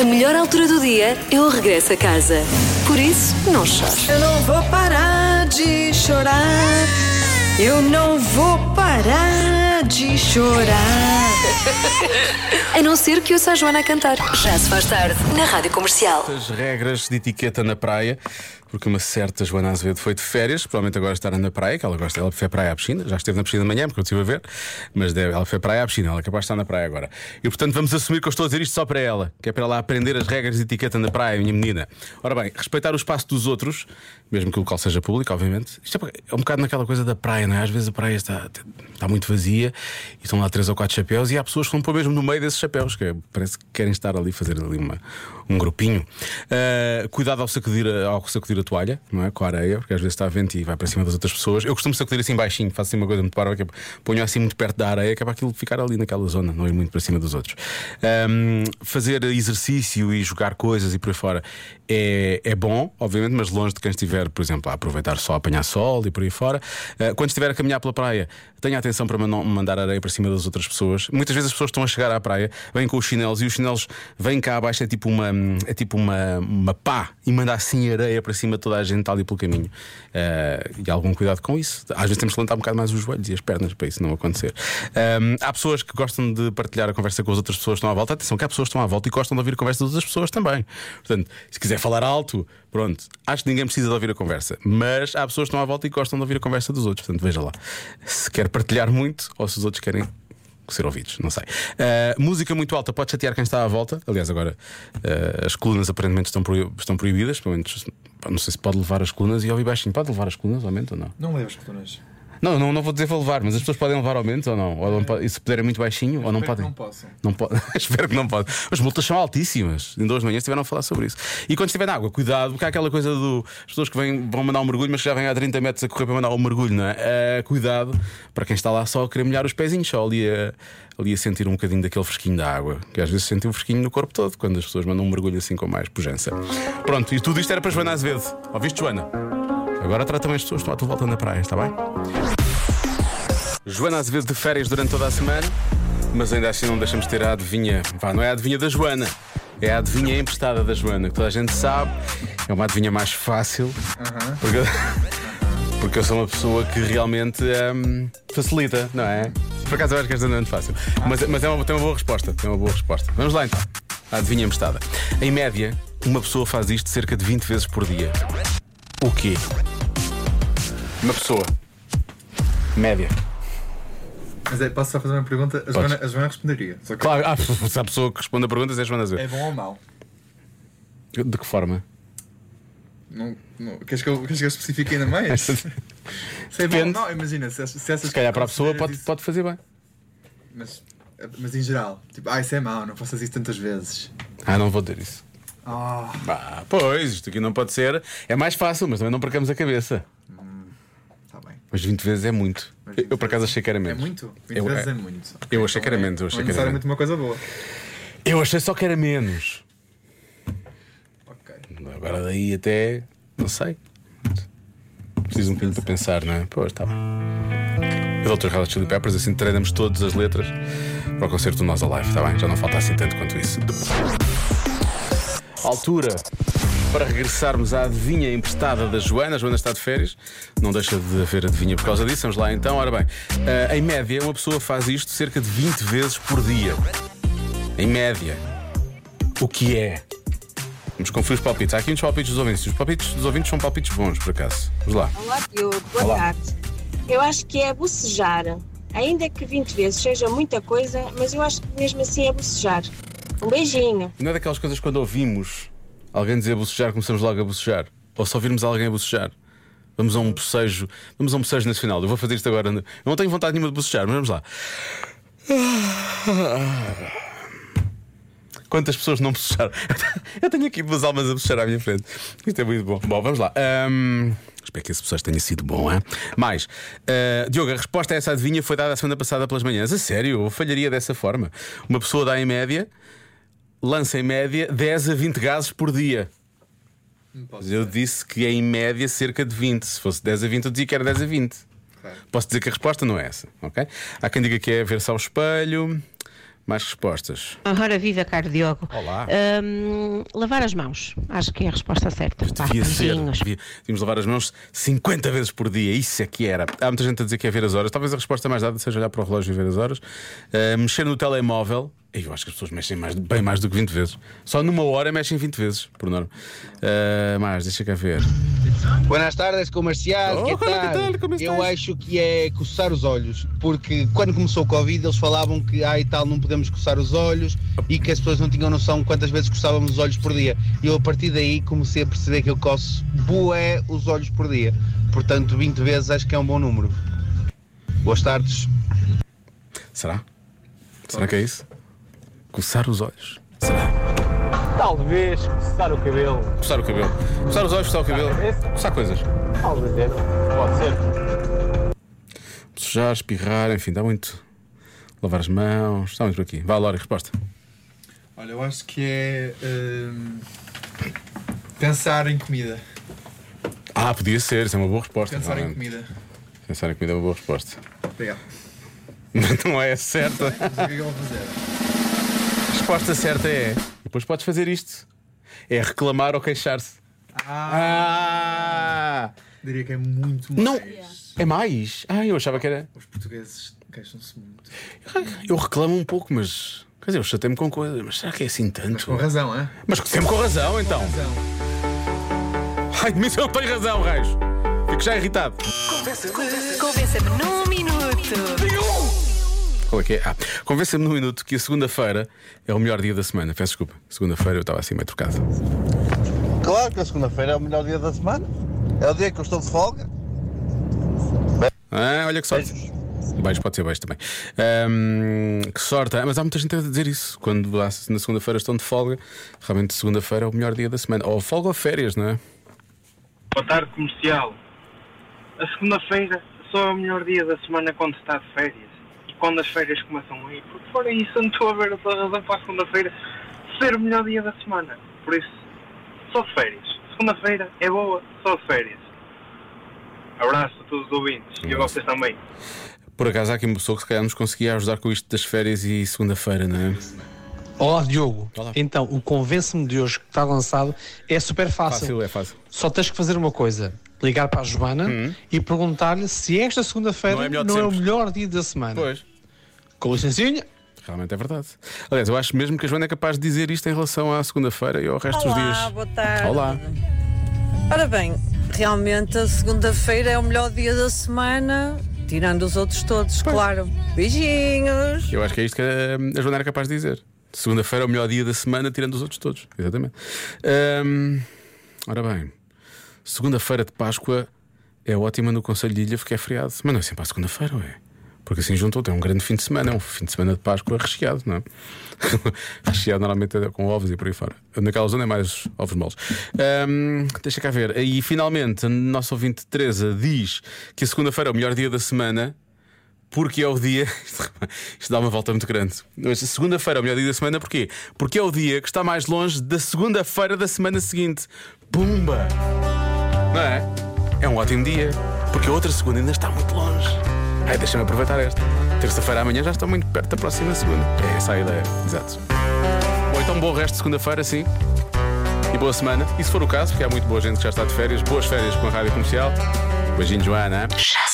A melhor altura do dia é o regresso a casa. Por isso, não chores. Eu não vou parar de chorar. Eu não vou parar de chorar. A não ser que ouça a Joana a cantar. Já se faz tarde, na Rádio Comercial. As regras de etiqueta na praia, porque uma certa Joana Azevedo foi de férias, provavelmente agora estará na praia, que ela gosta, ela foi praia à piscina, já esteve na piscina de manhã, porque eu estive a ver, mas ela foi praia à piscina, ela é capaz de estar na praia agora. E portanto vamos assumir que eu estou a dizer isto só para ela, que é para ela aprender as regras de etiqueta na praia, minha menina. Ora bem, respeitar o espaço dos outros, mesmo que o local seja público, obviamente. Isto é é um bocado naquela coisa da praia, não é? Às vezes a praia está, está muito vazia e estão lá três ou quatro chapéus e há pessoas que vão pôr mesmo no meio desses chapéus, que é- parece que querem estar ali, fazer ali uma, um grupinho. Ah, cuidado ao sacudir, ao sacudir a toalha, não é? Com a areia, porque às vezes está vento e vai para cima das outras pessoas. Eu costumo sacudir assim baixinho, faço assim uma coisa muito parva, é, ponho assim muito perto da areia, que é para aquilo ficar ali naquela zona, não ir muito para cima dos outros. Ahm, fazer exercício e jogar coisas e por aí fora é, é bom, obviamente, mas longe de quem estiver, por exemplo, a aproveitar só a apanhar sol e por aí fora. Ah, quando estiver a caminhar pela praia, tenha atenção para não mandar areia para cima das outras pessoas. Muitas vezes as pessoas estão a chegar à praia, vêm com os chinelos e os chinelos vêm cá abaixo, é tipo uma, é tipo uma, uma pá e manda assim areia para cima toda a gente ali pelo caminho. Ah, e algum cuidado com isso. Às vezes temos que levantar um bocado mais os joelhos e as pernas para isso não acontecer. Ahm, há pessoas que gostam de partilhar a conversa com as outras pessoas que estão à volta. Atenção, que há pessoas que estão à volta e gostam de ouvir a conversa das outras pessoas também. Portanto, se quiser falar alto, pronto, acho que ninguém precisa de ouvir a conversa. Mas há pessoas que estão à volta e gostam de ouvir a conversa dos outros. Portanto, veja lá. Se quer partilhar muito ou se os outros querem ser ouvidos, não sei. Ah, música muito alta pode chatear quem está à volta. Aliás, agora ah, as colunas aparentemente estão, estão proibidas. Pelo menos, não sei se pode levar as colunas e ouvir baixinho. Pode levar as colunas, aumento ou não? Não levas colunas. Não, não, não vou dizer vou levar, mas as pessoas podem levar aumento ou não? Ou não pode- e se puderem muito baixinho ou não podem? não possam. Não pode. Espero que não pode. As multas são altíssimas. Em duas manhãs estiveram a falar sobre isso. E quando estiver na água, cuidado, porque há aquela coisa do. As pessoas que vêm, vão mandar um mergulho, mas que já vêm há 30 metros a correr para mandar um mergulho, não é? Eh, cuidado para quem está lá só a querer molhar os pezinhos, só ali a, ali a sentir um bocadinho daquele fresquinho da água. Que às vezes sentem um fresquinho no corpo todo quando as pessoas mandam um mergulho assim com mais pujança. Pronto, e tudo isto era para Joana Azevedo. Ouviste, Joana? Agora trata bem as pessoas estão à tua volta na praia, está bem? Joana Azevedo de férias durante toda a semana, mas ainda assim não deixamos de ter a adivinha. Vá, não é a adivinha da Joana, é a adivinha emprestada da Joana, que toda a gente sabe. É uma adivinha mais fácil. Porque, porque eu sou uma pessoa que realmente hum, facilita, não é? Por acaso eu acho que esta não é muito fácil. Mas, mas é uma, tem uma boa resposta. Tem uma boa resposta. Vamos lá então. A adivinha emprestada. Em média, uma pessoa faz isto cerca de 20 vezes por dia. O quê? Uma pessoa. Média. Mas é, posso só fazer uma pergunta? A Joana, a Joana responderia. Só que Claro, ah, se a pessoa que responde a perguntas é a Joana é Azevedo. bom ou mau? De que forma? Não, não, queres, que eu, queres que eu especifique ainda mais? se é bom ou Depende. não, imagina, se, se essas Se calhar para a pessoa pode, consideras isso- pode fazer bem. Mas, mas em geral, tipo, ah, isso é mau, não faças isso tantas vezes. Ah, não vou dizer isso. Ah, Ah, pois, isto aqui não pode ser. É mais fácil, mas também não percamos a cabeça. tá bem. Mas 20 vezes é muito. Eu, eu por acaso achei que era É menos. muito? 20 Eu- vezes é- é, muito. eu achei Ok, que era então menos, eu achei não que era necessariamente uma coisa boa. Eu achei só que era menos. Ok. Agora daí até. Não sei. Preciso um bocadinho para pensar, não é? Pois, está bem. E Dr. Red Chili Peppers, assim treinamos todas as letras para o concerto do Nós Alive, está bem? Já não falta assim tanto quanto isso. Altura para regressarmos à adivinha emprestada da Joana. A Joana está de férias, não deixa de haver adivinha por causa disso. Vamos lá então. Ora bem, eh, em média, uma pessoa faz isto cerca de 20 vezes por dia. Em média. O que é? Vamos conferir os palpites. Há aqui uns palpites dos ouvintes. Os palpites dos ouvintes são palpites bons, por acaso. Vamos lá. Olá, Diogo. Boa Olá. tarde. Eu acho que é bocejar. Ainda que 20 vezes seja muita coisa, mas eu acho que mesmo assim é bocejar. Um beijinho. Não é daquelas coisas quando ouvimos alguém dizer bocejar, começamos logo a bocejar. Ou só ouvirmos alguém a bocejar. Vamos a um bocejo. Vamos a um bocejo nacional. Eu vou fazer isto agora. Eu não tenho vontade nenhuma de bocejar, mas vamos lá. Quantas pessoas não bocejaram? Eu tenho aqui duas almas a bocejar à minha frente. Isto é muito bom. Bom, vamos lá. Ahm, Espero que esse bocejo tenha sido bom, hein? Mais, ah, Diogo, a resposta a essa adivinha foi dada a semana passada pelas manhãs. A sério, eu falharia dessa forma. Uma pessoa dá em média, lança em média 10 a 20 gases por dia. Mas eu disse que é em média cerca de 20. Se fosse 10 a 20, eu dizia que era 10 a 20. Claro. Posso dizer que a resposta não é essa, ok? Há quem diga que é ver-se ao espelho, Mais respostas. Ora, viva, caro Diogo. Olá. Hum, lavar as mãos. Acho que é a resposta certa. Vá, Devia ser. beijinhos. Devia, devíamos lavar as mãos 50 vezes por dia. Isso é que era. Há muita gente a dizer que é ver as horas. Talvez a resposta mais dada seja olhar para o relógio e ver as horas. Uh, mexer no telemóvel. Eu acho que as pessoas mexem mais, bem mais do que 20 vezes. Só numa hora mexem 20 vezes, por norma. Uh, mais, deixa cá ver. Buenas tardes, comercial. Oh, que hola, ¿qué tal? tal? Como estás? Eu acho que é coçar os olhos, porque quando começou o Covid eles falavam que ah, e tal não podemos coçar os olhos e que as pessoas não tinham noção quantas vezes coçávamos os olhos por dia. E eu a partir daí comecei a perceber que eu coço bué os olhos por dia. Portanto, 20 vezes acho que é um bom número. Boas tardes. Será? Será que é isso? Coçar os olhos. Será? Talvez coçar o cabelo. Coçar o cabelo. Coçar os olhos, coçar o cabelo. Coçar coisas. Talvez é. Pode ser. Sujar, espirrar, enfim, dá muito. Lavar as mãos, está muito por aqui. Vá, Lori, resposta. Olha, eu acho que é. hum, pensar em comida. Ah, podia ser, isso é uma boa resposta. Pensar em realmente. comida. Pensar em comida é uma boa resposta. Obrigado. Não é certa. Mas o que é que eu vou fazer? A resposta certa é. Depois podes fazer isto. É reclamar ou queixar-se. Ah! Diria que é muito Não! mais. É mais? Ah, eu achava que era. Os portugueses queixam-se muito. Eu reclamo um pouco, mas. Quer dizer, eu chatei-me com coisas, mas será que é assim Mas tanto? com razão, é? Mas sempre com razão, então. Razão. Ai, mas eu não tenho razão, Reis. Fico já irritado. Convença-me num minuto. Qual é que é? Ah, convença-me num minuto que a segunda-feira é o melhor dia da semana. Peço desculpa. Segunda-feira eu estava assim meio trocado. Claro que a segunda-feira é o melhor dia da semana. É o dia que eu estou de folga. Ah, olha que sorte. Beijos. Beijo, pode ser beijo também. Ahm, que sorte. Ah, Mas há muita gente a dizer isso. Quando lá na segunda-feira estão de folga, realmente segunda-feira é o melhor dia da semana. Ou folga ou férias, não é? Boa tarde, comercial. A segunda-feira só é o melhor dia da semana quando está de férias. Quando as férias começam a ir. Porque fora isso, eu não estou a ver outra razão para a segunda-feira ser o melhor dia da semana. Por isso, só férias. Segunda-feira é boa, só férias. Abraço a todos os ouvintes e a vocês também. Por acaso há aqui uma pessoa que se calhar nos conseguia ajudar com isto das férias e segunda-feira, não é? Olá, Diogo. Olá. Então, o Convence-me de hoje que está lançado é super fácil. Fácil, é fácil. Só tens que fazer uma coisa: ligar para a Joana e perguntar-lhe se esta segunda-feira Não é não, é o melhor dia da semana. Pois. Com licencinha. Realmente é verdade. Aliás, eu acho mesmo que a Joana é capaz de dizer isto em relação à segunda-feira e ao resto dos dias. Olá, boa tarde. Olá. Ora bem, realmente a segunda-feira é o melhor dia da semana, tirando os outros todos, claro. Beijinhos! Eu acho que é isto que a, a Joana era capaz de dizer. Segunda-feira é o melhor dia da semana, tirando os outros todos. Exatamente. Ahm, ora bem, segunda-feira de Páscoa é ótima no Conselho de Ilha porque é feriado. Mas não é sempre à segunda-feira, ué. Porque assim juntou, tem um grande fim de semana, é um fim de semana de Páscoa recheado, não é? recheado normalmente é com ovos e por aí fora. Naquela zona é mais ovos moles. Ahm, deixa cá ver. E finalmente, a nossa ouvinte Teresa diz que a segunda-feira é o melhor dia da semana. Porque é o dia. Isto dá uma volta muito grande. Segunda-feira é o melhor dia da semana, porquê? Porque é o dia que está mais longe da segunda-feira da semana seguinte. Pumba! Não é? É um ótimo dia. Porque a outra segunda ainda está muito longe. Ai, deixa-me aproveitar esta. Terça-feira amanhã já está muito perto da próxima segunda. É essa a ideia. Exato. Ou então bom resto de segunda-feira, sim. E boa semana. E se for o caso, porque há muito boa gente que já está de férias, boas férias com a rádio comercial. Beijinho, Joana. Já